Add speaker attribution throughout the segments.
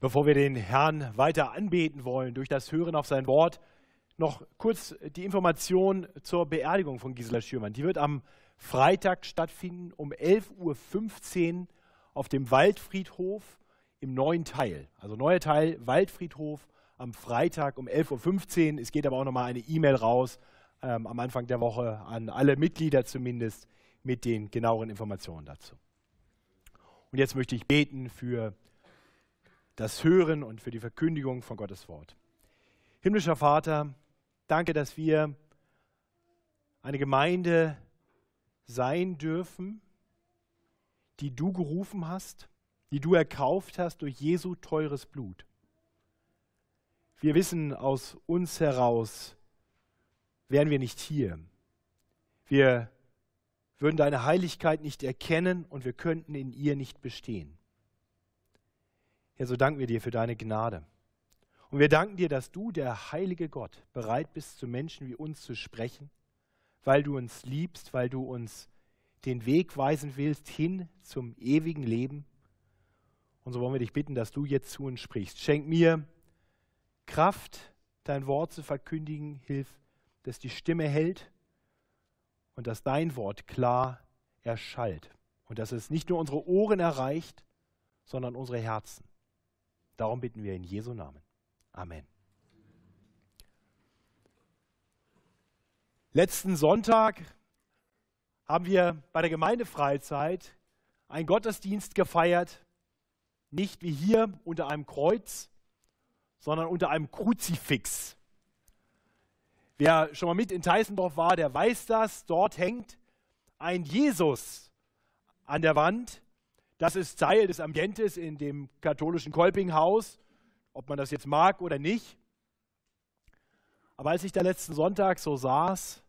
Speaker 1: Bevor wir den Herrn weiter anbeten wollen durch das Hören auf sein Wort, noch kurz die Information zur Beerdigung von Gisela Schürmann. Die wird am Freitag stattfinden um 11.15 Uhr auf dem Waldfriedhof im neuen Teil. Also neuer Teil, Waldfriedhof am Freitag um 11.15 Uhr. Es geht aber auch nochmal eine E-Mail raus ähm, am Anfang der Woche an alle Mitglieder zumindest mit den genaueren Informationen dazu. Und jetzt möchte ich beten für das Hören und für die Verkündigung von Gottes Wort. Himmlischer Vater, danke, dass wir eine Gemeinde sein dürfen, die du gerufen hast, die du erkauft hast durch Jesu teures Blut. Wir wissen aus uns heraus, wären wir nicht hier. Wir würden deine Heiligkeit nicht erkennen und wir könnten in ihr nicht bestehen. Herr, so danken wir dir für deine Gnade. Und wir danken dir, dass du, der heilige Gott, bereit bist, zu Menschen wie uns zu sprechen, weil du uns liebst, weil du uns den Weg weisen willst hin zum ewigen Leben. Und so wollen wir dich bitten, dass du jetzt zu uns sprichst. Schenk mir Kraft, dein Wort zu verkündigen. Hilf, dass die Stimme hält und dass dein Wort klar erschallt. Und dass es nicht nur unsere Ohren erreicht, sondern unsere Herzen. Darum bitten wir in Jesu Namen. Amen. Letzten Sonntag haben wir bei der Gemeindefreizeit einen Gottesdienst gefeiert, nicht wie hier unter einem Kreuz, sondern unter einem Kruzifix. Wer schon mal mit in Teissendorf war, der weiß das. Dort hängt ein Jesus an der Wand das ist Teil des Ambientes in dem katholischen Kolpinghaus, ob man das jetzt mag oder nicht. Aber als ich da letzten Sonntag so saß,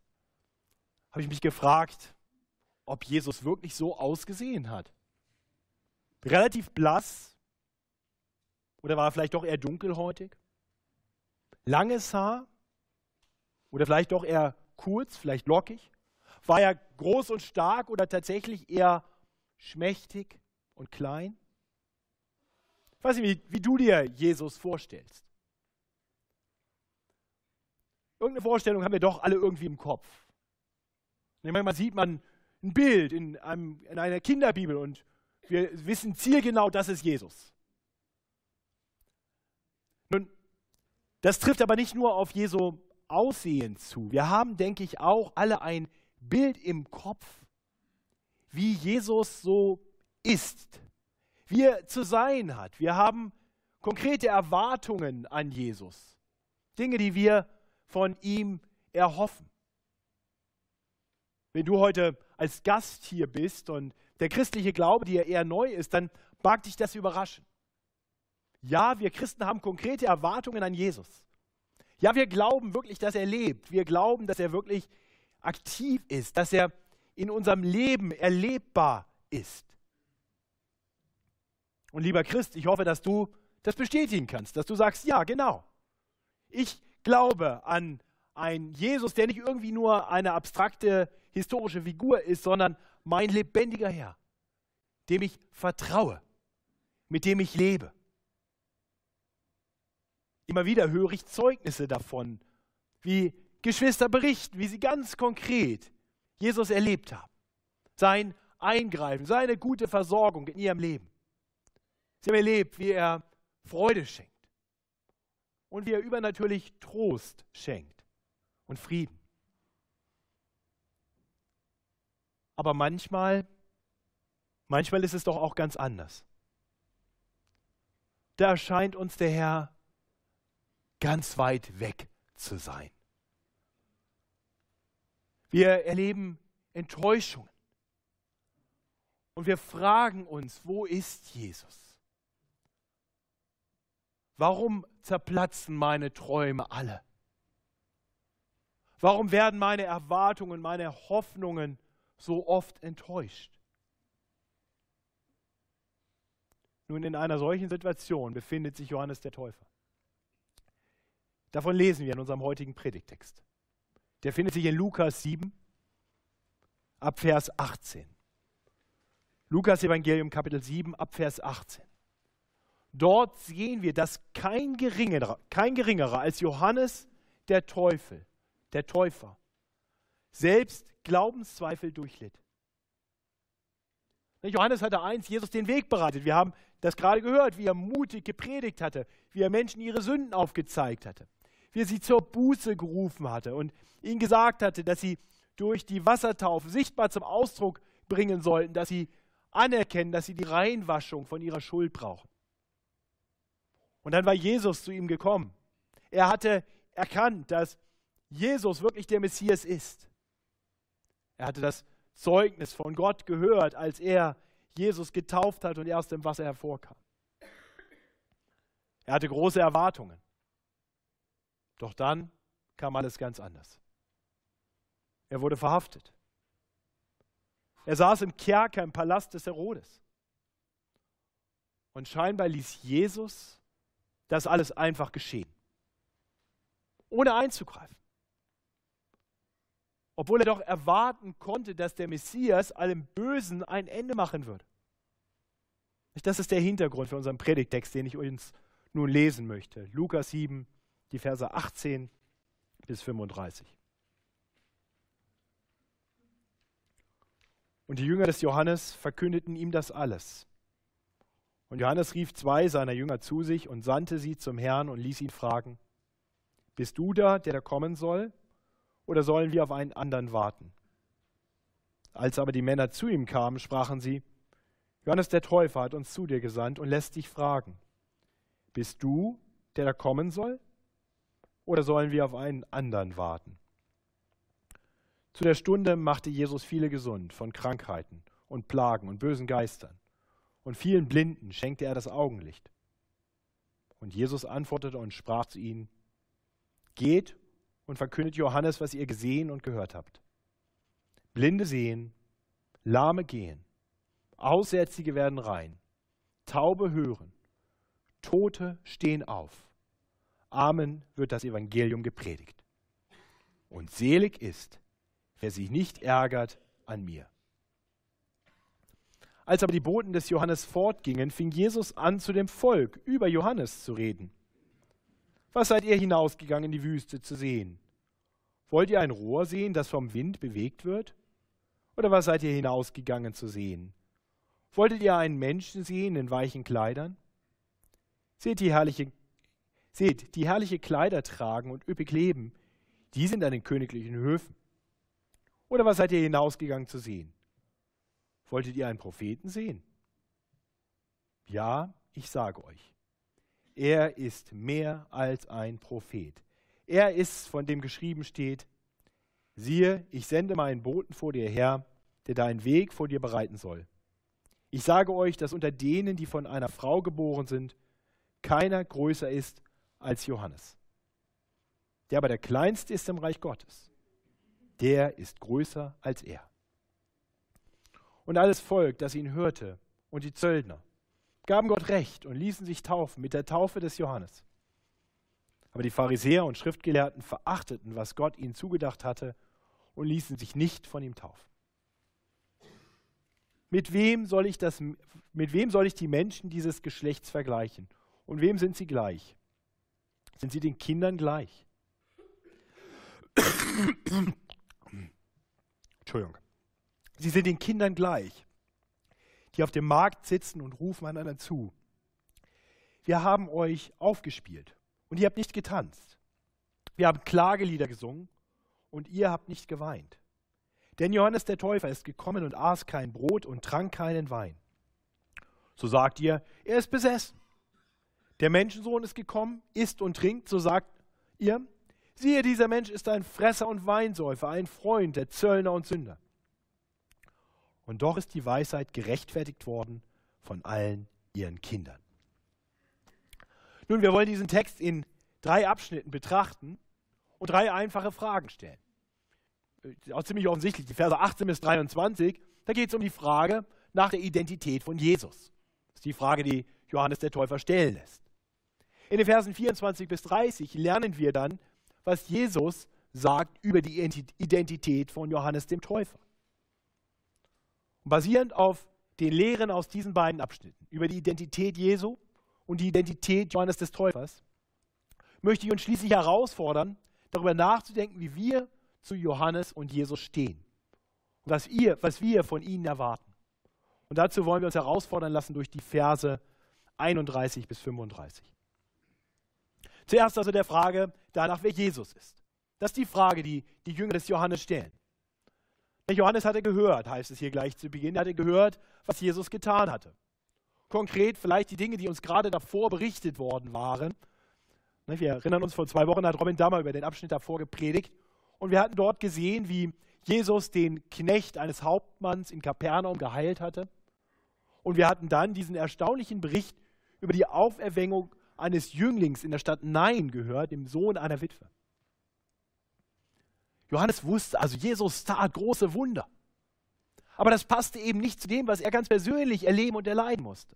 Speaker 1: habe ich mich gefragt, ob Jesus wirklich so ausgesehen hat. Relativ blass oder war er vielleicht doch eher dunkelhäutig? Langes Haar oder vielleicht doch eher kurz, vielleicht lockig? War er groß und stark oder tatsächlich eher schmächtig? Und klein? Ich weiß nicht, wie, wie du dir Jesus vorstellst. Irgendeine Vorstellung haben wir doch alle irgendwie im Kopf. Manchmal sieht man ein Bild in, einem, in einer Kinderbibel und wir wissen zielgenau, das ist Jesus. Nun, das trifft aber nicht nur auf Jesu Aussehen zu. Wir haben, denke ich, auch alle ein Bild im Kopf, wie Jesus so ist, wie er zu sein hat. Wir haben konkrete Erwartungen an Jesus, Dinge, die wir von ihm erhoffen. Wenn du heute als Gast hier bist und der christliche Glaube dir eher neu ist, dann mag dich das überraschen. Ja, wir Christen haben konkrete Erwartungen an Jesus. Ja, wir glauben wirklich, dass er lebt. Wir glauben, dass er wirklich aktiv ist, dass er in unserem Leben erlebbar ist. Und lieber Christ, ich hoffe, dass du das bestätigen kannst, dass du sagst, ja, genau. Ich glaube an einen Jesus, der nicht irgendwie nur eine abstrakte historische Figur ist, sondern mein lebendiger Herr, dem ich vertraue, mit dem ich lebe. Immer wieder höre ich Zeugnisse davon, wie Geschwister berichten, wie sie ganz konkret Jesus erlebt haben. Sein Eingreifen, seine gute Versorgung in ihrem Leben. Sie haben erlebt, wie er Freude schenkt und wie er übernatürlich Trost schenkt und Frieden. Aber manchmal, manchmal ist es doch auch ganz anders. Da erscheint uns der Herr ganz weit weg zu sein. Wir erleben Enttäuschungen. Und wir fragen uns, wo ist Jesus? Warum zerplatzen meine Träume alle? Warum werden meine Erwartungen, meine Hoffnungen so oft enttäuscht? Nun, in einer solchen Situation befindet sich Johannes der Täufer. Davon lesen wir in unserem heutigen Predigtext. Der findet sich in Lukas 7, ab Vers 18. Lukas Evangelium Kapitel 7, ab Vers 18. Dort sehen wir, dass kein geringerer, kein geringerer als Johannes der Teufel, der Täufer, selbst Glaubenszweifel durchlitt. Johannes hatte eins, Jesus den Weg bereitet. Wir haben das gerade gehört, wie er mutig gepredigt hatte, wie er Menschen ihre Sünden aufgezeigt hatte, wie er sie zur Buße gerufen hatte und ihnen gesagt hatte, dass sie durch die Wassertaufe sichtbar zum Ausdruck bringen sollten, dass sie anerkennen, dass sie die Reinwaschung von ihrer Schuld brauchen. Und dann war Jesus zu ihm gekommen. Er hatte erkannt, dass Jesus wirklich der Messias ist. Er hatte das Zeugnis von Gott gehört, als er Jesus getauft hat und er aus dem Wasser hervorkam. Er hatte große Erwartungen. Doch dann kam alles ganz anders. Er wurde verhaftet. Er saß im Kerker im Palast des Herodes. Und scheinbar ließ Jesus das alles einfach geschehen, ohne einzugreifen. Obwohl er doch erwarten konnte, dass der Messias allem Bösen ein Ende machen würde. Das ist der Hintergrund für unseren Predigtext, den ich uns nun lesen möchte. Lukas 7, die Verse 18 bis 35. Und die Jünger des Johannes verkündeten ihm das alles. Und Johannes rief zwei seiner Jünger zu sich und sandte sie zum Herrn und ließ ihn fragen, bist du da, der da kommen soll, oder sollen wir auf einen anderen warten? Als aber die Männer zu ihm kamen, sprachen sie, Johannes der Täufer hat uns zu dir gesandt und lässt dich fragen, bist du, der da kommen soll, oder sollen wir auf einen anderen warten? Zu der Stunde machte Jesus viele gesund von Krankheiten und Plagen und bösen Geistern und vielen Blinden schenkte er das Augenlicht. Und Jesus antwortete und sprach zu ihnen, Geht und verkündet Johannes, was ihr gesehen und gehört habt. Blinde sehen, Lahme gehen, Aussätzige werden rein, Taube hören, Tote stehen auf. Amen wird das Evangelium gepredigt. Und selig ist, wer sich nicht ärgert an mir. Als aber die Boten des Johannes fortgingen, fing Jesus an, zu dem Volk über Johannes zu reden. Was seid ihr hinausgegangen in die Wüste zu sehen? Wollt ihr ein Rohr sehen, das vom Wind bewegt wird? Oder was seid ihr hinausgegangen zu sehen? Wolltet ihr einen Menschen sehen in weichen Kleidern? Seht die herrliche, seht, die herrliche Kleider tragen und üppig leben, die sind an den königlichen Höfen. Oder was seid ihr hinausgegangen zu sehen? Wolltet ihr einen Propheten sehen? Ja, ich sage euch, er ist mehr als ein Prophet. Er ist, von dem geschrieben steht, siehe, ich sende meinen Boten vor dir her, der deinen Weg vor dir bereiten soll. Ich sage euch, dass unter denen, die von einer Frau geboren sind, keiner größer ist als Johannes. Der aber der Kleinste ist im Reich Gottes. Der ist größer als er. Und alles Volk, das ihn hörte, und die Zöllner, gaben Gott Recht und ließen sich taufen mit der Taufe des Johannes. Aber die Pharisäer und Schriftgelehrten verachteten, was Gott ihnen zugedacht hatte, und ließen sich nicht von ihm taufen. Mit wem soll ich, das, mit wem soll ich die Menschen dieses Geschlechts vergleichen? Und wem sind sie gleich? Sind sie den Kindern gleich? Entschuldigung. Sie sind den Kindern gleich, die auf dem Markt sitzen und rufen einander zu. Wir haben euch aufgespielt und ihr habt nicht getanzt. Wir haben Klagelieder gesungen und ihr habt nicht geweint. Denn Johannes der Täufer ist gekommen und aß kein Brot und trank keinen Wein. So sagt ihr, er ist besessen. Der Menschensohn ist gekommen, isst und trinkt, so sagt ihr, siehe, dieser Mensch ist ein Fresser und Weinsäufer, ein Freund der Zöllner und Sünder. Und doch ist die Weisheit gerechtfertigt worden von allen ihren Kindern. Nun, wir wollen diesen Text in drei Abschnitten betrachten und drei einfache Fragen stellen. Äh, auch ziemlich offensichtlich, die Verse 18 bis 23, da geht es um die Frage nach der Identität von Jesus. Das ist die Frage, die Johannes der Täufer stellen lässt. In den Versen 24 bis 30 lernen wir dann, was Jesus sagt über die Identität von Johannes dem Täufer. Basierend auf den Lehren aus diesen beiden Abschnitten über die Identität Jesu und die Identität Johannes des Täufers, möchte ich uns schließlich herausfordern, darüber nachzudenken, wie wir zu Johannes und Jesus stehen und was, ihr, was wir von ihnen erwarten. Und dazu wollen wir uns herausfordern lassen durch die Verse 31 bis 35. Zuerst also der Frage danach, wer Jesus ist. Das ist die Frage, die die Jünger des Johannes stellen. Johannes hatte gehört, heißt es hier gleich zu Beginn, er hatte gehört, was Jesus getan hatte. Konkret vielleicht die Dinge, die uns gerade davor berichtet worden waren. Wir erinnern uns, vor zwei Wochen hat Robin Dammer über den Abschnitt davor gepredigt und wir hatten dort gesehen, wie Jesus den Knecht eines Hauptmanns in Kapernaum geheilt hatte. Und wir hatten dann diesen erstaunlichen Bericht über die Auferweckung eines Jünglings in der Stadt Nein gehört, dem Sohn einer Witwe. Johannes wusste, also Jesus tat große Wunder. Aber das passte eben nicht zu dem, was er ganz persönlich erleben und erleiden musste.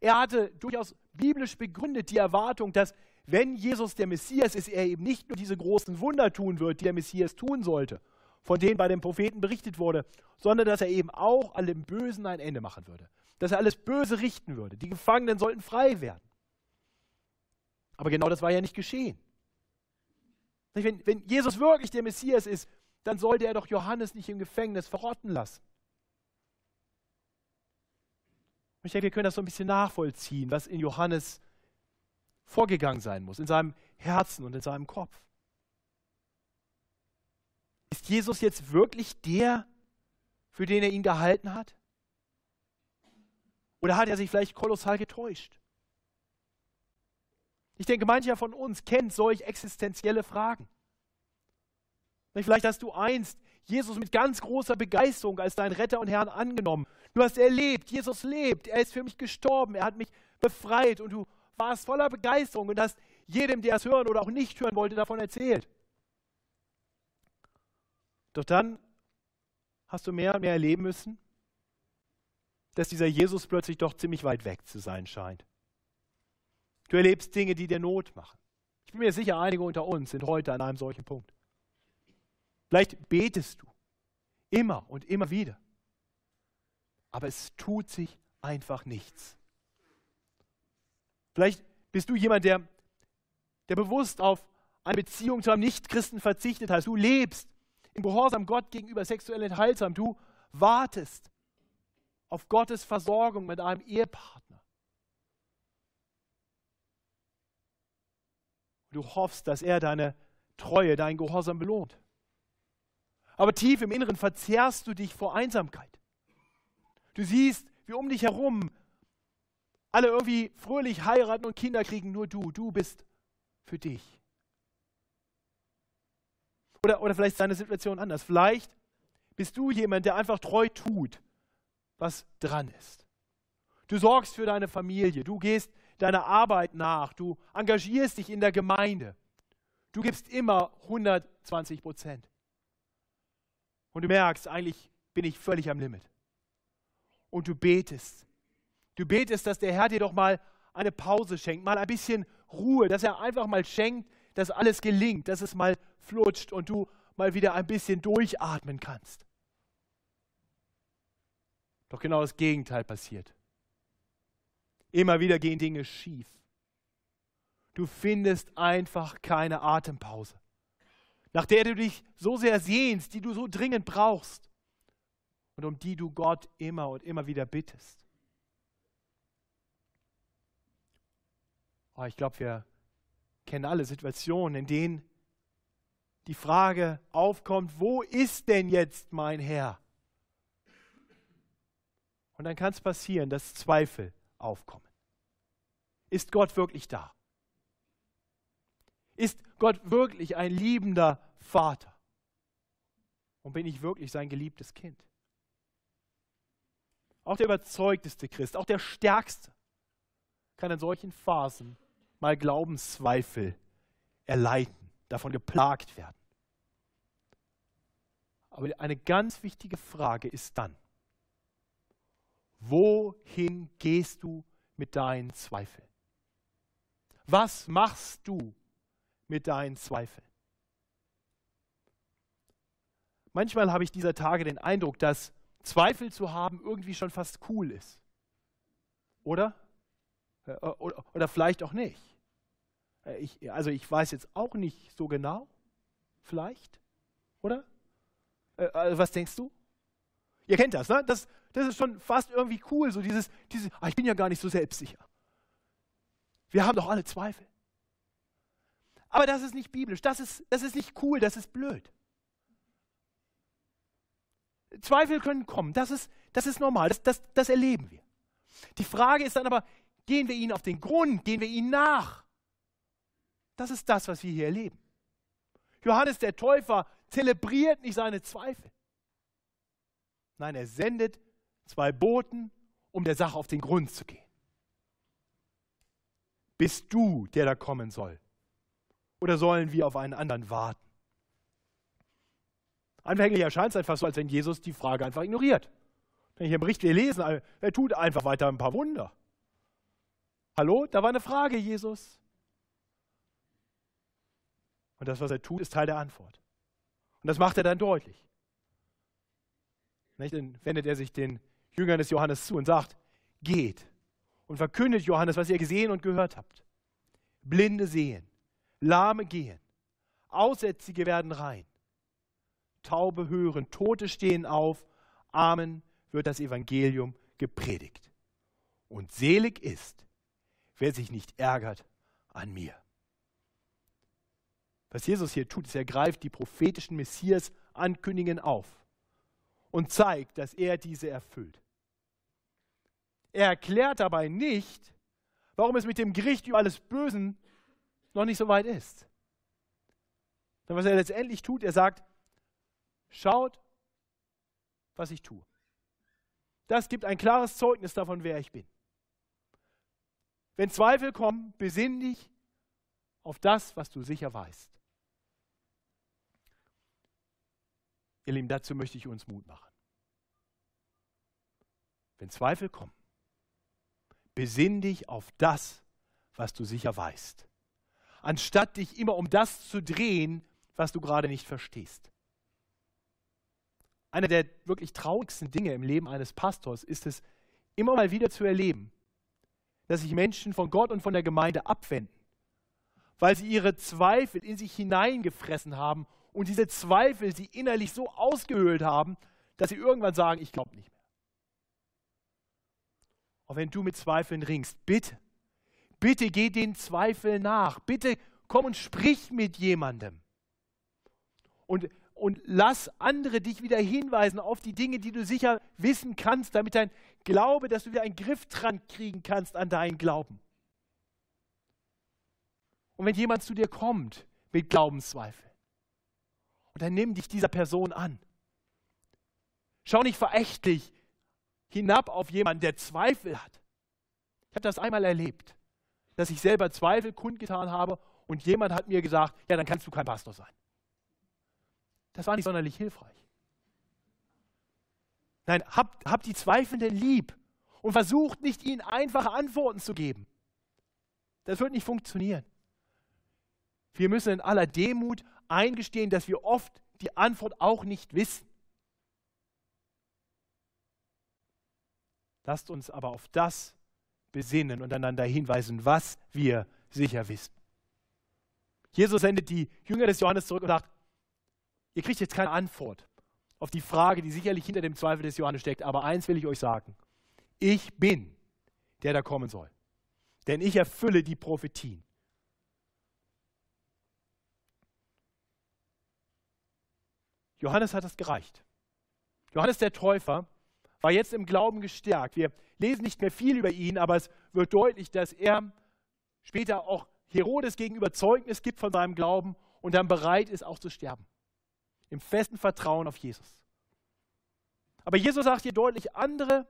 Speaker 1: Er hatte durchaus biblisch begründet die Erwartung, dass wenn Jesus der Messias ist, er eben nicht nur diese großen Wunder tun wird, die der Messias tun sollte, von denen bei den Propheten berichtet wurde, sondern dass er eben auch allem Bösen ein Ende machen würde. Dass er alles Böse richten würde. Die Gefangenen sollten frei werden. Aber genau das war ja nicht geschehen. Wenn, wenn Jesus wirklich der Messias ist, dann sollte er doch Johannes nicht im Gefängnis verrotten lassen. ich denke, wir können das so ein bisschen nachvollziehen, was in Johannes vorgegangen sein muss, in seinem Herzen und in seinem Kopf. Ist Jesus jetzt wirklich der, für den er ihn gehalten hat? Oder hat er sich vielleicht kolossal getäuscht? Ich denke, mancher von uns kennt solch existenzielle Fragen. Vielleicht hast du einst Jesus mit ganz großer Begeisterung als dein Retter und Herrn angenommen. Du hast erlebt, Jesus lebt, er ist für mich gestorben, er hat mich befreit und du warst voller Begeisterung und hast jedem, der es hören oder auch nicht hören wollte, davon erzählt. Doch dann hast du mehr und mehr erleben müssen, dass dieser Jesus plötzlich doch ziemlich weit weg zu sein scheint. Du erlebst Dinge, die dir Not machen. Ich bin mir sicher, einige unter uns sind heute an einem solchen Punkt. Vielleicht betest du immer und immer wieder, aber es tut sich einfach nichts. Vielleicht bist du jemand, der, der bewusst auf eine Beziehung zu einem Nichtchristen verzichtet hat. Du lebst im Gehorsam Gott gegenüber sexuell enthaltsam. Du wartest auf Gottes Versorgung mit einem Ehepartner. Du hoffst, dass er deine Treue, deinen Gehorsam belohnt. Aber tief im Inneren verzehrst du dich vor Einsamkeit. Du siehst, wie um dich herum alle irgendwie fröhlich heiraten und Kinder kriegen, nur du, du bist für dich. Oder, oder vielleicht ist deine Situation anders. Vielleicht bist du jemand, der einfach treu tut, was dran ist. Du sorgst für deine Familie, du gehst deiner Arbeit nach, du engagierst dich in der Gemeinde. Du gibst immer 120 Prozent. Und du merkst, eigentlich bin ich völlig am Limit. Und du betest. Du betest, dass der Herr dir doch mal eine Pause schenkt, mal ein bisschen Ruhe, dass er einfach mal schenkt, dass alles gelingt, dass es mal flutscht und du mal wieder ein bisschen durchatmen kannst. Doch genau das Gegenteil passiert. Immer wieder gehen Dinge schief. Du findest einfach keine Atempause, nach der du dich so sehr sehnst, die du so dringend brauchst und um die du Gott immer und immer wieder bittest. Oh, ich glaube, wir kennen alle Situationen, in denen die Frage aufkommt, wo ist denn jetzt mein Herr? Und dann kann es passieren, dass Zweifel aufkommen. Ist Gott wirklich da? Ist Gott wirklich ein liebender Vater? Und bin ich wirklich sein geliebtes Kind? Auch der überzeugteste Christ, auch der stärkste, kann in solchen Phasen mal Glaubenszweifel erleiden, davon geplagt werden. Aber eine ganz wichtige Frage ist dann, wohin gehst du mit deinen Zweifeln? Was machst du mit deinen Zweifeln? Manchmal habe ich dieser Tage den Eindruck, dass Zweifel zu haben irgendwie schon fast cool ist. Oder? Äh, oder, vielleicht auch nicht. Äh, ich, also ich weiß jetzt auch nicht so genau. Vielleicht, oder? Äh, also was denkst du? Ihr kennt das, ne? Das, das ist schon fast irgendwie cool, so dieses, dieses ah, ich bin ja gar nicht so selbstsicher. Wir haben doch alle Zweifel. Aber das ist nicht biblisch, das ist, das ist nicht cool, das ist blöd. Zweifel können kommen, das ist, das ist normal, das, das, das erleben wir. Die Frage ist dann aber, gehen wir ihnen auf den Grund, gehen wir ihnen nach? Das ist das, was wir hier erleben. Johannes der Täufer zelebriert nicht seine Zweifel. Nein, er sendet zwei Boten, um der Sache auf den Grund zu gehen. Bist du, der da kommen soll? Oder sollen wir auf einen anderen warten? Anfänglich erscheint es einfach so, als wenn Jesus die Frage einfach ignoriert. Wenn ich im Bericht wir lesen, er tut einfach weiter ein paar Wunder. Hallo, da war eine Frage, Jesus. Und das, was er tut, ist Teil der Antwort. Und das macht er dann deutlich. Nicht? Dann wendet er sich den Jüngern des Johannes zu und sagt, geht und verkündet Johannes, was ihr gesehen und gehört habt. Blinde sehen, Lahme gehen, Aussätzige werden rein, Taube hören, Tote stehen auf, Amen wird das Evangelium gepredigt. Und selig ist, wer sich nicht ärgert an mir. Was Jesus hier tut, ist, er greift die prophetischen Messias-Ankündigungen auf und zeigt, dass er diese erfüllt. Er erklärt dabei nicht, warum es mit dem Gericht über alles Bösen noch nicht so weit ist. Denn was er letztendlich tut, er sagt, schaut, was ich tue. Das gibt ein klares Zeugnis davon, wer ich bin. Wenn Zweifel kommen, besinn dich auf das, was du sicher weißt. Ihr Lieben, dazu möchte ich uns Mut machen. Wenn Zweifel kommen, besinn dich auf das, was du sicher weißt, anstatt dich immer um das zu drehen, was du gerade nicht verstehst. Einer der wirklich traurigsten Dinge im Leben eines Pastors ist es, immer mal wieder zu erleben, dass sich Menschen von Gott und von der Gemeinde abwenden, weil sie ihre Zweifel in sich hineingefressen haben und diese Zweifel sie innerlich so ausgehöhlt haben, dass sie irgendwann sagen, ich glaube nicht mehr. Auch wenn du mit Zweifeln ringst, bitte, bitte geh den Zweifeln nach. Bitte komm und sprich mit jemandem. Und, und lass andere dich wieder hinweisen auf die Dinge, die du sicher wissen kannst, damit dein Glaube, dass du wieder einen Griff dran kriegen kannst an deinen Glauben. Und wenn jemand zu dir kommt mit Glaubenszweifeln, und dann nimm dich dieser Person an. Schau nicht verächtlich hinab auf jemanden, der Zweifel hat. Ich habe das einmal erlebt, dass ich selber Zweifel kundgetan habe und jemand hat mir gesagt, ja, dann kannst du kein Pastor sein. Das war nicht sonderlich hilfreich. Nein, habt, habt die Zweifelnden lieb und versucht nicht, ihnen einfache Antworten zu geben. Das wird nicht funktionieren. Wir müssen in aller Demut eingestehen, dass wir oft die Antwort auch nicht wissen. Lasst uns aber auf das besinnen und einander hinweisen, was wir sicher wissen. Jesus sendet die Jünger des Johannes zurück und sagt, ihr kriegt jetzt keine Antwort auf die Frage, die sicherlich hinter dem Zweifel des Johannes steckt, aber eins will ich euch sagen. Ich bin, der da kommen soll. Denn ich erfülle die Prophetien. Johannes hat das gereicht. Johannes der Täufer war jetzt im Glauben gestärkt. Wir lesen nicht mehr viel über ihn, aber es wird deutlich, dass er später auch Herodes gegenüber Zeugnis gibt von seinem Glauben und dann bereit ist, auch zu sterben. Im festen Vertrauen auf Jesus. Aber Jesus sagt hier deutlich, andere,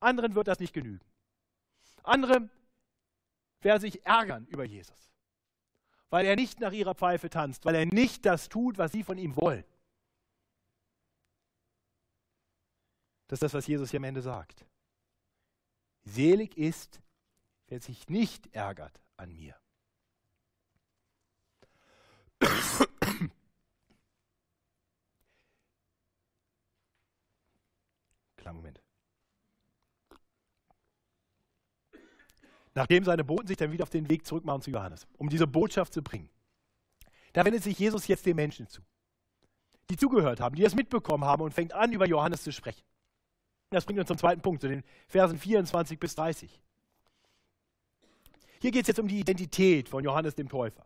Speaker 1: anderen wird das nicht genügen. Andere werden sich ärgern über Jesus, weil er nicht nach ihrer Pfeife tanzt, weil er nicht das tut, was sie von ihm wollen. Das ist das, was Jesus hier am Ende sagt. Selig ist, wer sich nicht ärgert an mir. Kleinen Moment. nachdem seine Boten sich dann wieder auf den Weg zurückmachen zu Johannes, um diese Botschaft zu bringen. Da wendet sich Jesus jetzt den Menschen zu, die zugehört haben, die das mitbekommen haben und fängt an, über Johannes zu sprechen. Das bringt uns zum zweiten Punkt, zu den Versen 24 bis 30. Hier geht es jetzt um die Identität von Johannes dem Täufer.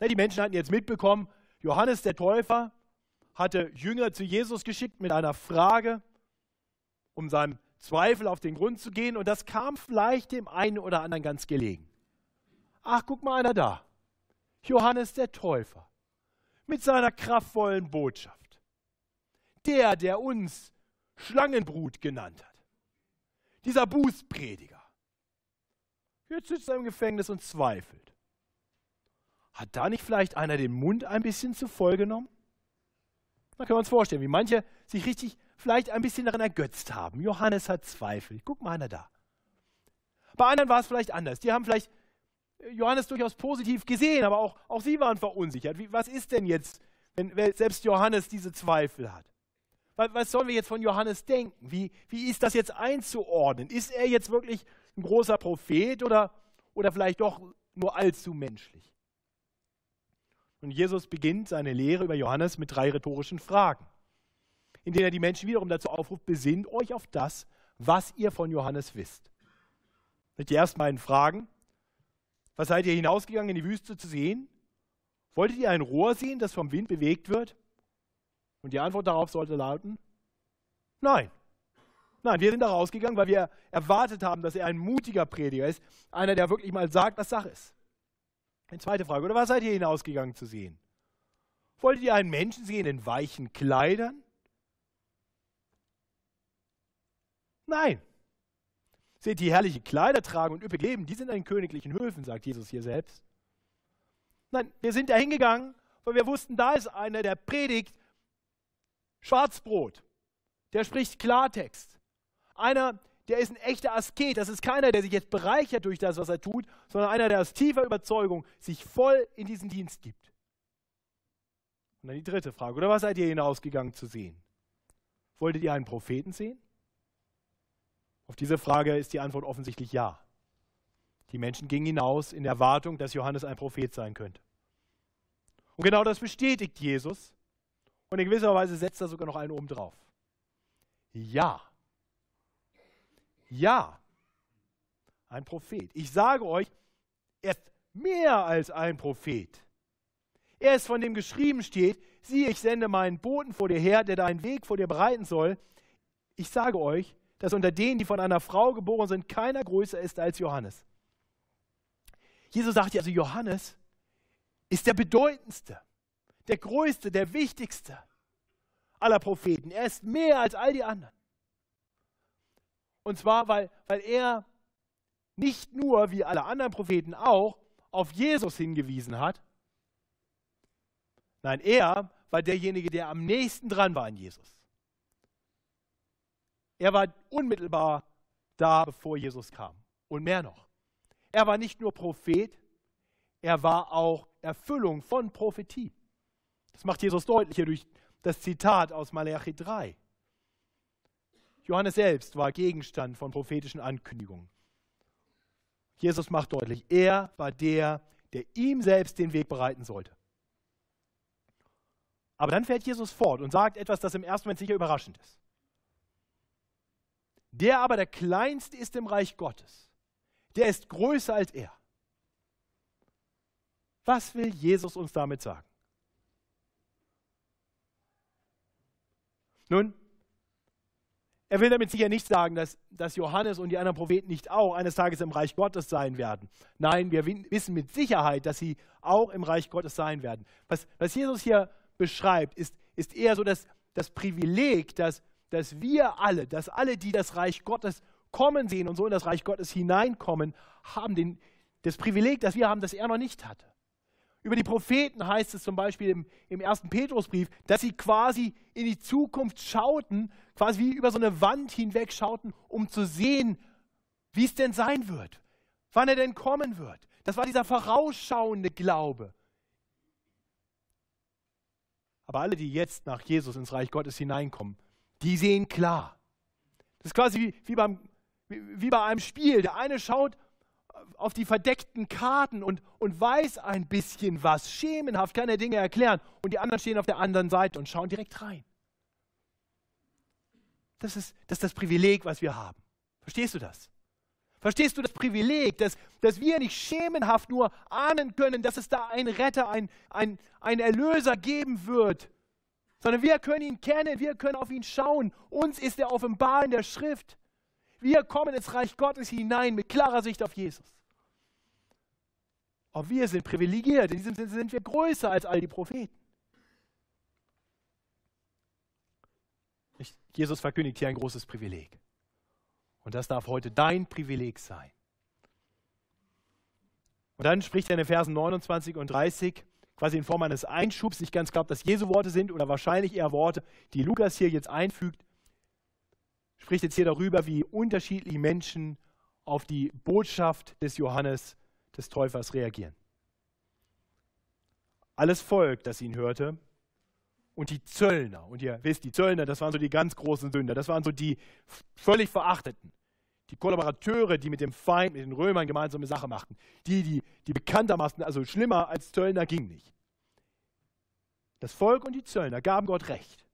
Speaker 1: Die Menschen hatten jetzt mitbekommen, Johannes der Täufer hatte Jünger zu Jesus geschickt mit einer Frage, um seinem Zweifel auf den Grund zu gehen. Und das kam vielleicht dem einen oder anderen ganz gelegen. Ach, guck mal einer da. Johannes der Täufer mit seiner kraftvollen Botschaft. Der, der uns Schlangenbrut genannt hat. Dieser Bußprediger. Jetzt sitzt er im Gefängnis und zweifelt. Hat da nicht vielleicht einer den Mund ein bisschen zu voll genommen? Da können wir uns vorstellen, wie manche sich richtig vielleicht ein bisschen daran ergötzt haben. Johannes hat Zweifel. Guck mal einer da. Bei anderen war es vielleicht anders. Die haben vielleicht Johannes durchaus positiv gesehen, aber auch, auch sie waren verunsichert. Wie, was ist denn jetzt, wenn selbst Johannes diese Zweifel hat? Was, sollen wir jetzt von Johannes denken? Wie, wie ist das jetzt einzuordnen? Ist er jetzt wirklich ein großer Prophet oder, oder vielleicht doch nur allzu menschlich? Und Jesus beginnt seine Lehre über Johannes mit drei rhetorischen Fragen, in denen er die Menschen wiederum dazu aufruft, besinnt euch auf das, was ihr von Johannes wisst. Mit die ersten beiden Fragen. Was seid ihr hinausgegangen in die Wüste zu sehen? Wolltet ihr ein Rohr sehen, das vom Wind bewegt wird? Und die Antwort darauf sollte lauten, nein. Nein, wir sind da rausgegangen, weil wir erwartet haben, dass er ein mutiger Prediger ist, einer, der wirklich mal sagt, was Sache ist. Eine zweite Frage. Oder was seid ihr hinausgegangen zu sehen? Wolltet ihr einen Menschen sehen in weichen Kleidern? Nein. Seht, die herrliche Kleider tragen und üppig leben, die sind an den königlichen Höfen, sagt Jesus hier selbst. Nein, wir sind da hingegangen, weil wir wussten, da ist einer, der predigt Schwarzbrot. Der spricht Klartext. Einer, der ist ein echter Asket. Das ist keiner, der sich jetzt bereichert durch das, was er tut, sondern einer, der aus tiefer Überzeugung sich voll in diesen Dienst gibt. Und dann die dritte Frage. Oder was seid ihr hinausgegangen zu sehen? Wolltet ihr einen Propheten sehen? Auf diese Frage ist die Antwort offensichtlich ja. Die Menschen gingen hinaus in der Erwartung, dass Johannes ein Prophet sein könnte. Und genau das bestätigt Jesus. Und in gewisser Weise setzt er sogar noch einen oben drauf. Ja, ja, ein Prophet. Ich sage euch, er ist mehr als ein Prophet. Er ist von dem geschrieben steht, siehe, ich sende meinen Boten vor dir her, der deinen Weg vor dir bereiten soll. Ich sage euch, dass unter denen, die von einer Frau geboren sind, keiner größer ist als Johannes. Jesus sagt ja also, Johannes ist der bedeutendste, der größte, der wichtigste aller Propheten. Er ist mehr als all die anderen. Und zwar, weil, weil er nicht nur, wie alle anderen Propheten auch, auf Jesus hingewiesen hat. Nein, er war derjenige, der am nächsten dran war an Jesus. Er war unmittelbar da, bevor Jesus kam. Und mehr noch. Er war nicht nur Prophet, er war auch Erfüllung von Prophetie. Das macht Jesus deutlich hier durch das Zitat aus Malachi 3. Johannes selbst war Gegenstand von prophetischen Ankündigungen. Jesus macht deutlich, er war der, der ihm selbst den Weg bereiten sollte. Aber dann fährt Jesus fort und sagt etwas, das im ersten Moment sicher überraschend ist. Der aber der Kleinste ist im Reich Gottes, der ist größer als er. Was will Jesus uns damit sagen? Nun, er will damit sicher nicht sagen, dass, dass Johannes und die anderen Propheten nicht auch eines Tages im Reich Gottes sein werden. Nein, wir wissen mit Sicherheit, dass sie auch im Reich Gottes sein werden. Was, was Jesus hier beschreibt, ist, ist eher so das, das Privileg, dass, dass wir alle, dass alle, die das Reich Gottes kommen sehen und so in das Reich Gottes hineinkommen, haben den, das Privileg, das wir haben, das er noch nicht hatte. Über die Propheten heißt es zum Beispiel im, im ersten Petrusbrief, dass sie quasi in die Zukunft schauten, quasi wie über so eine Wand hinweg schauten, um zu sehen, wie es denn sein wird, wann er denn kommen wird. Das war dieser vorausschauende Glaube. Aber alle, die jetzt nach Jesus ins Reich Gottes hineinkommen, die sehen klar. Das ist quasi wie, wie, beim, wie, wie bei einem Spiel. Der eine schaut auf die verdeckten Karten und, und weiß ein bisschen was. Schemenhaft kann er Dinge erklären. Und die anderen stehen auf der anderen Seite und schauen direkt rein. Das ist das, ist das Privileg, was wir haben. Verstehst du das? Verstehst du das Privileg, dass, dass wir nicht schemenhaft nur ahnen können, dass es da einen Retter, ein, ein, ein Erlöser geben wird, sondern wir können ihn kennen, wir können auf ihn schauen. Uns ist er offenbar in der Schrift. Wir kommen ins Reich Gottes hinein mit klarer Sicht auf Jesus. Auch wir sind privilegiert, in diesem Sinne sind wir größer als all die Propheten. Jesus verkündigt hier ein großes Privileg. Und das darf heute dein Privileg sein. Und dann spricht er in den Versen 29 und 30 quasi in Form eines Einschubs, nicht ganz glaubt, dass Jesu Worte sind oder wahrscheinlich eher Worte, die Lukas hier jetzt einfügt, spricht jetzt hier darüber, wie unterschiedliche Menschen auf die Botschaft des Johannes, des Täufers, reagieren. Alles Volk, das ihn hörte, und die Zöllner. Und ihr wisst, die Zöllner, das waren so die ganz großen Sünder. Das waren so die völlig Verachteten. Die Kollaborateure, die mit dem Feind, mit den Römern gemeinsame Sache machten. Die, die, die bekanntermaßen, also schlimmer als Zöllner ging nicht. Das Volk und die Zöllner gaben Gott Recht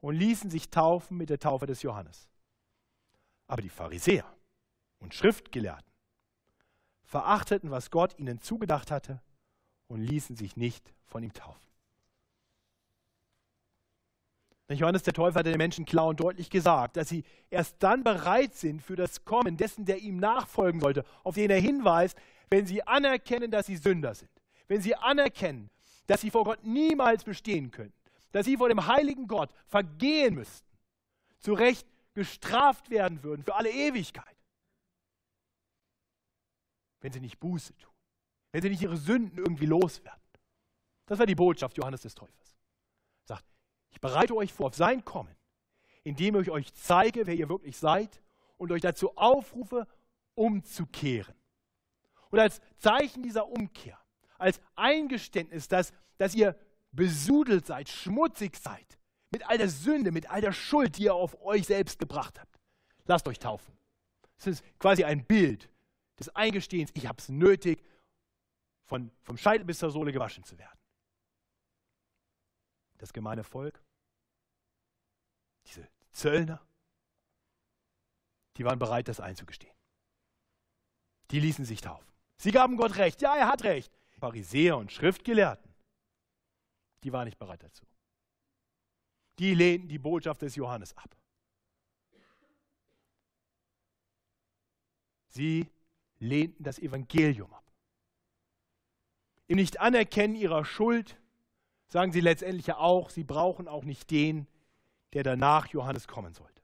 Speaker 1: und ließen sich taufen mit der Taufe des Johannes. Aber die Pharisäer und Schriftgelehrten verachteten, was Gott ihnen zugedacht hatte und ließen sich nicht von ihm taufen. Johannes der Täufer hat den Menschen klar und deutlich gesagt, dass sie erst dann bereit sind für das Kommen dessen, der ihm nachfolgen sollte, auf den er hinweist, wenn sie anerkennen, dass sie Sünder sind. Wenn sie anerkennen, dass sie vor Gott niemals bestehen können. Dass sie vor dem heiligen Gott vergehen müssten. Zu Recht gestraft werden würden für alle Ewigkeit. Wenn sie nicht Buße tun. Wenn sie nicht ihre Sünden irgendwie loswerden. Das war die Botschaft Johannes des Täufers. Ich bereite euch vor auf sein Kommen, indem ich euch zeige, wer ihr wirklich seid und euch dazu aufrufe, umzukehren. Und als Zeichen dieser Umkehr, als Eingeständnis, dass, dass ihr besudelt seid, schmutzig seid, mit all der Sünde, mit all der Schuld, die ihr auf euch selbst gebracht habt, lasst euch taufen. Das ist quasi ein Bild des Eingestehens, ich habe es nötig, von, vom Scheitel bis zur Sohle gewaschen zu werden das gemeine Volk, diese Zöllner, die waren bereit, das einzugestehen. Die ließen sich taufen. Sie gaben Gott recht. Ja, er hat recht. Pharisäer und Schriftgelehrten, die waren nicht bereit dazu. Die lehnten die Botschaft des Johannes ab. Sie lehnten das Evangelium ab. Im Nicht-Anerkennen ihrer Schuld sagen sie letztendlich ja auch, sie brauchen auch nicht den, der danach Johannes kommen sollte.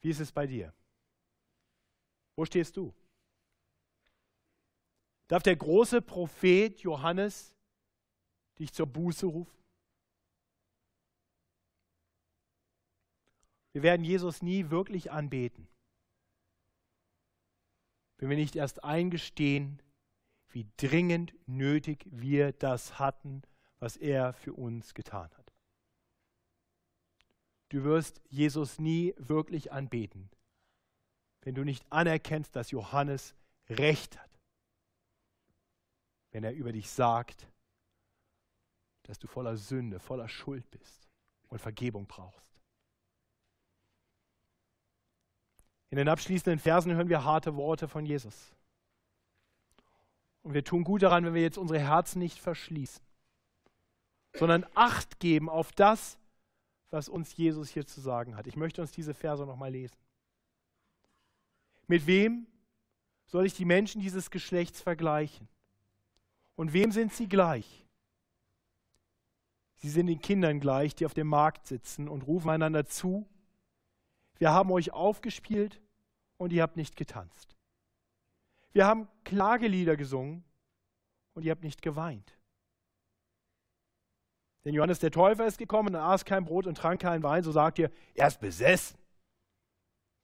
Speaker 1: Wie ist es bei dir? Wo stehst du? Darf der große Prophet Johannes dich zur Buße rufen? Wir werden Jesus nie wirklich anbeten, wenn wir nicht erst eingestehen, wie dringend nötig wir das hatten, was er für uns getan hat. Du wirst Jesus nie wirklich anbeten, wenn du nicht anerkennst, dass Johannes recht hat, wenn er über dich sagt, dass du voller Sünde, voller Schuld bist und Vergebung brauchst. In den abschließenden Versen hören wir harte Worte von Jesus. Und wir tun gut daran, wenn wir jetzt unsere Herzen nicht verschließen, sondern Acht geben auf das, was uns Jesus hier zu sagen hat. Ich möchte uns diese Verse nochmal lesen. Mit wem soll ich die Menschen dieses Geschlechts vergleichen? Und wem sind sie gleich? Sie sind den Kindern gleich, die auf dem Markt sitzen und rufen einander zu. Wir haben euch aufgespielt und ihr habt nicht getanzt. Wir haben Klagelieder gesungen und ihr habt nicht geweint. Denn Johannes der Täufer ist gekommen und aß kein Brot und trank keinen Wein, so sagt ihr, er ist besessen.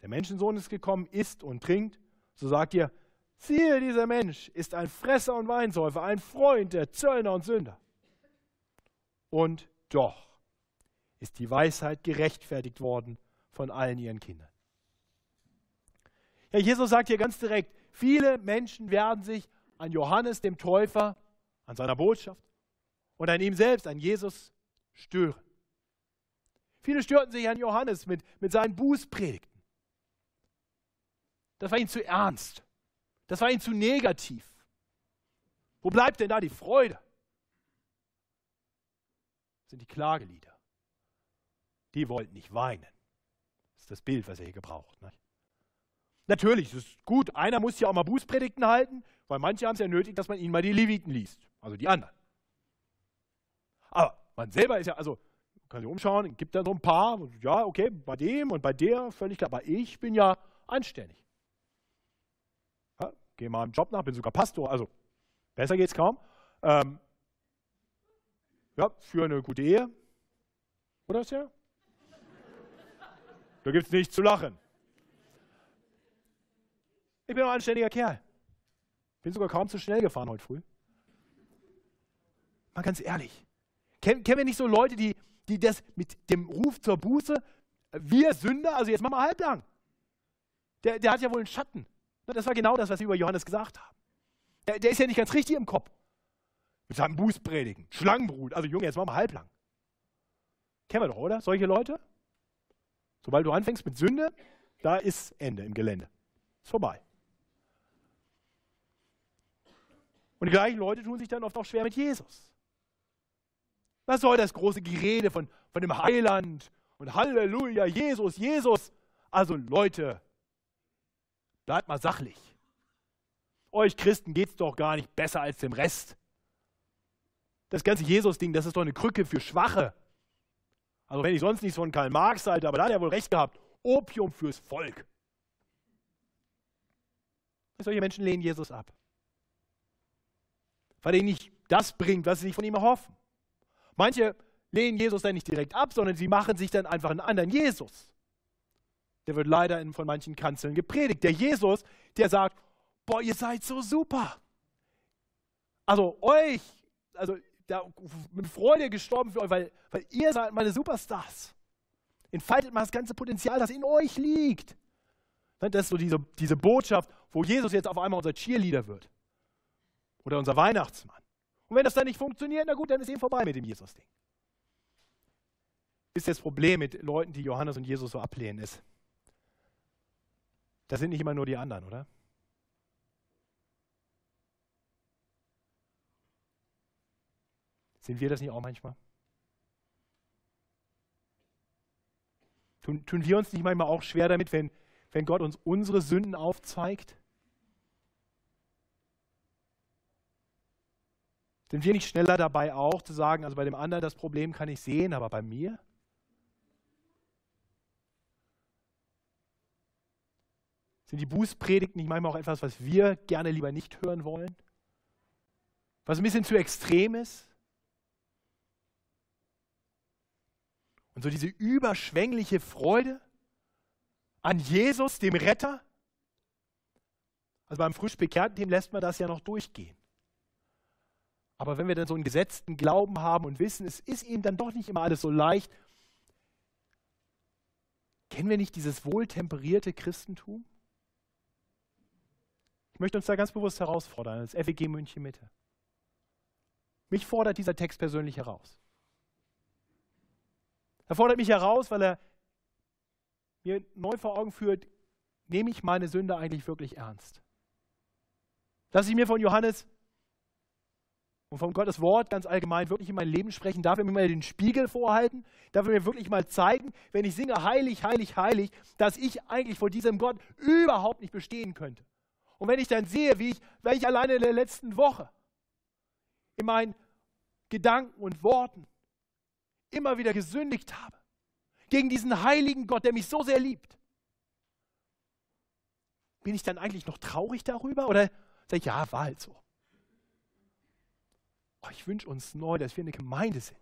Speaker 1: Der Menschensohn ist gekommen, isst und trinkt, so sagt ihr, siehe, dieser Mensch ist ein Fresser und Weinsäufer, ein Freund der Zöllner und Sünder. Und doch ist die Weisheit gerechtfertigt worden von allen ihren Kindern. Ja, Jesus sagt hier ganz direkt, viele Menschen werden sich an Johannes dem Täufer, an seiner Botschaft und an ihm selbst, an Jesus stören. Viele störten sich an Johannes mit, mit seinen Bußpredigten. Das war ihnen zu ernst. Das war ihnen zu negativ. Wo bleibt denn da die Freude? Das sind die Klagelieder. Die wollten nicht weinen. Das ist das Bild, was er hier gebraucht. Nicht? Natürlich, es ist gut, einer muss ja auch mal Bußpredigten halten, weil manche haben es ja nötig, dass man ihnen mal die Leviten liest, also die anderen. Aber man selber ist ja, also kann sich umschauen, gibt da so ein paar, ja, okay, bei dem und bei der, völlig klar, aber ich bin ja anständig. Ja, Gehe mal im Job nach, bin sogar Pastor, also besser geht es kaum. Ähm, ja, für eine gute Ehe. Oder ist ja? Da gibt es nichts zu lachen. Ich bin ein anständiger Kerl. Bin sogar kaum zu schnell gefahren heute früh. Mal ganz ehrlich. Kennen, kennen wir nicht so Leute, die, die das mit dem Ruf zur Buße, wir Sünder, also jetzt machen wir halblang. Der, der hat ja wohl einen Schatten. Das war genau das, was sie über Johannes gesagt haben. Der, der ist ja nicht ganz richtig im Kopf. Mit seinem Bußpredigen, Schlangenbrut. Also Junge, jetzt machen wir halblang. Kennen wir doch, oder? Solche Leute? Sobald du anfängst mit Sünde, da ist Ende im Gelände. Ist vorbei. Und die gleichen Leute tun sich dann oft auch schwer mit Jesus. Was soll das große Gerede von, von dem Heiland und Halleluja, Jesus, Jesus? Also Leute, bleibt mal sachlich. Euch Christen geht es doch gar nicht besser als dem Rest. Das ganze Jesus-Ding, das ist doch eine Krücke für Schwache. Also wenn ich sonst nichts von Karl Marx halte, aber da hat er wohl recht gehabt. Opium fürs Volk. Solche Menschen lehnen Jesus ab. Weil er nicht das bringt, was sie sich von ihm erhoffen. Manche lehnen Jesus dann nicht direkt ab, sondern sie machen sich dann einfach einen anderen Jesus. Der wird leider von manchen Kanzeln gepredigt. Der Jesus, der sagt, boah, ihr seid so super. Also euch, also da, mit Freude gestorben für euch, weil, weil ihr seid meine Superstars. Entfaltet mal das ganze Potenzial, das in euch liegt. Das ist so diese, diese Botschaft, wo Jesus jetzt auf einmal unser Cheerleader wird. Oder unser Weihnachtsmann. Und wenn das dann nicht funktioniert, na gut, dann ist eben vorbei mit dem Jesus-Ding. Ist das Problem mit Leuten, die Johannes und Jesus so ablehnen, ist, das sind nicht immer nur die anderen, oder? Sind wir das nicht auch manchmal? Tun, tun wir uns nicht manchmal auch schwer damit, wenn, wenn Gott uns unsere Sünden aufzeigt? Sind wir nicht schneller dabei auch zu sagen, also bei dem anderen das Problem kann ich sehen, aber bei mir? Sind die Bußpredigten nicht manchmal auch etwas, was wir gerne lieber nicht hören wollen? Was ein bisschen zu extrem ist? Und so diese überschwängliche Freude an Jesus, dem Retter. Also beim frisch bekehrten lässt man das ja noch durchgehen. Aber wenn wir dann so einen gesetzten Glauben haben und wissen, es ist ihm dann doch nicht immer alles so leicht, kennen wir nicht dieses wohltemperierte Christentum? Ich möchte uns da ganz bewusst herausfordern, als FEG München Mitte. Mich fordert dieser Text persönlich heraus. Er fordert mich heraus, weil er mir neu vor Augen führt, nehme ich meine Sünde eigentlich wirklich ernst? Lass ich mir von Johannes und von Gottes Wort ganz allgemein wirklich in mein Leben sprechen? Darf er mir mal den Spiegel vorhalten? Darf er mir wirklich mal zeigen, wenn ich singe heilig, heilig, heilig, dass ich eigentlich vor diesem Gott überhaupt nicht bestehen könnte? Und wenn ich dann sehe, wie ich, weil ich alleine in der letzten Woche in meinen Gedanken und Worten immer wieder gesündigt habe. Gegen diesen heiligen Gott, der mich so sehr liebt. Bin ich dann eigentlich noch traurig darüber oder sage ich, ja, war halt so. Oh, ich wünsche uns neu, dass wir eine Gemeinde sind,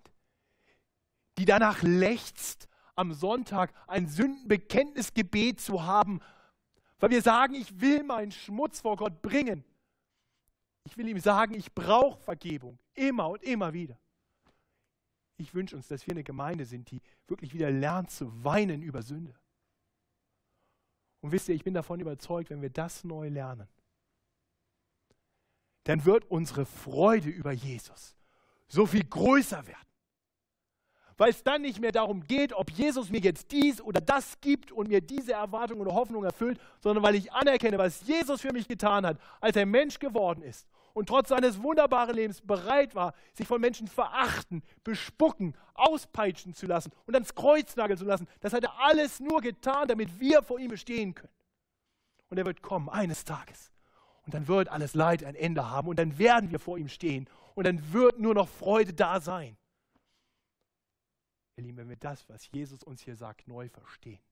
Speaker 1: die danach lechzt, am Sonntag ein Sündenbekenntnisgebet zu haben, weil wir sagen, ich will meinen Schmutz vor Gott bringen. Ich will ihm sagen, ich brauche Vergebung, immer und immer wieder ich wünsche uns, dass wir eine Gemeinde sind, die wirklich wieder lernt zu weinen über Sünde. Und wisst ihr, ich bin davon überzeugt, wenn wir das neu lernen, dann wird unsere Freude über Jesus so viel größer werden. Weil es dann nicht mehr darum geht, ob Jesus mir jetzt dies oder das gibt und mir diese Erwartung oder Hoffnung erfüllt, sondern weil ich anerkenne, was Jesus für mich getan hat, als er Mensch geworden ist und trotz seines wunderbaren Lebens bereit war, sich von Menschen verachten, bespucken, auspeitschen zu lassen und ans Kreuz nageln zu lassen. Das hat er alles nur getan, damit wir vor ihm bestehen können. Und er wird kommen eines Tages. Und dann wird alles Leid ein Ende haben und dann werden wir vor ihm stehen und dann wird nur noch Freude da sein. Ihr Lieben, wenn wir das, was Jesus uns hier sagt, neu verstehen,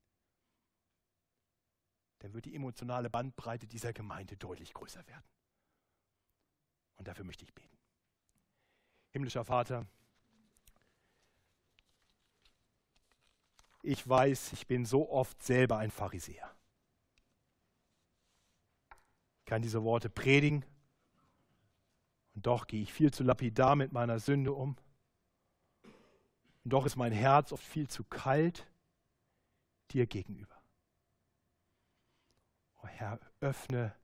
Speaker 1: dann wird die emotionale Bandbreite dieser Gemeinde deutlich größer werden. Und dafür möchte ich beten. Himmlischer Vater, ich weiß, ich bin so oft selber ein Pharisäer. Ich kann diese Worte predigen und doch gehe ich viel zu lapidar mit meiner Sünde um. Und doch ist mein Herz oft viel zu kalt dir gegenüber. Oh Herr, öffne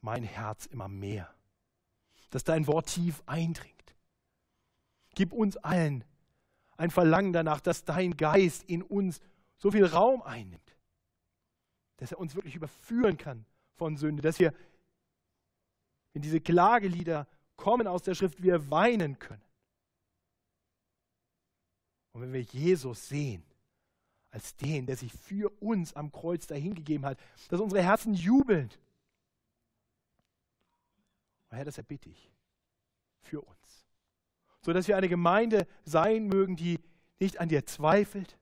Speaker 1: mein Herz immer mehr dass dein Wort tief eindringt. Gib uns allen ein Verlangen danach, dass dein Geist in uns so viel Raum einnimmt, dass er uns wirklich überführen kann von Sünde, dass wir, wenn diese Klagelieder kommen aus der Schrift, wir weinen können. Und wenn wir Jesus sehen, als den, der sich für uns am Kreuz dahingegeben hat, dass unsere Herzen jubeln und Herr, das erbitte ich für uns. So dass wir eine Gemeinde sein mögen, die nicht an dir zweifelt,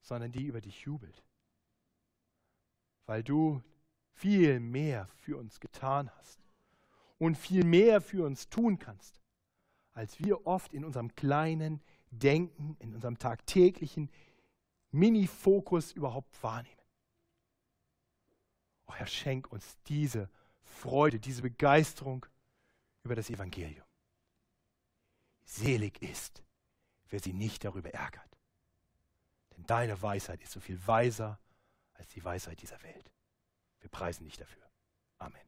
Speaker 1: sondern die über dich jubelt. Weil du viel mehr für uns getan hast und viel mehr für uns tun kannst, als wir oft in unserem kleinen Denken, in unserem tagtäglichen Mini-Fokus überhaupt wahrnehmen. Oh Herr, schenk uns diese Freude, diese Begeisterung über das Evangelium. Selig ist, wer sie nicht darüber ärgert. Denn deine Weisheit ist so viel weiser als die Weisheit dieser Welt. Wir preisen dich dafür. Amen.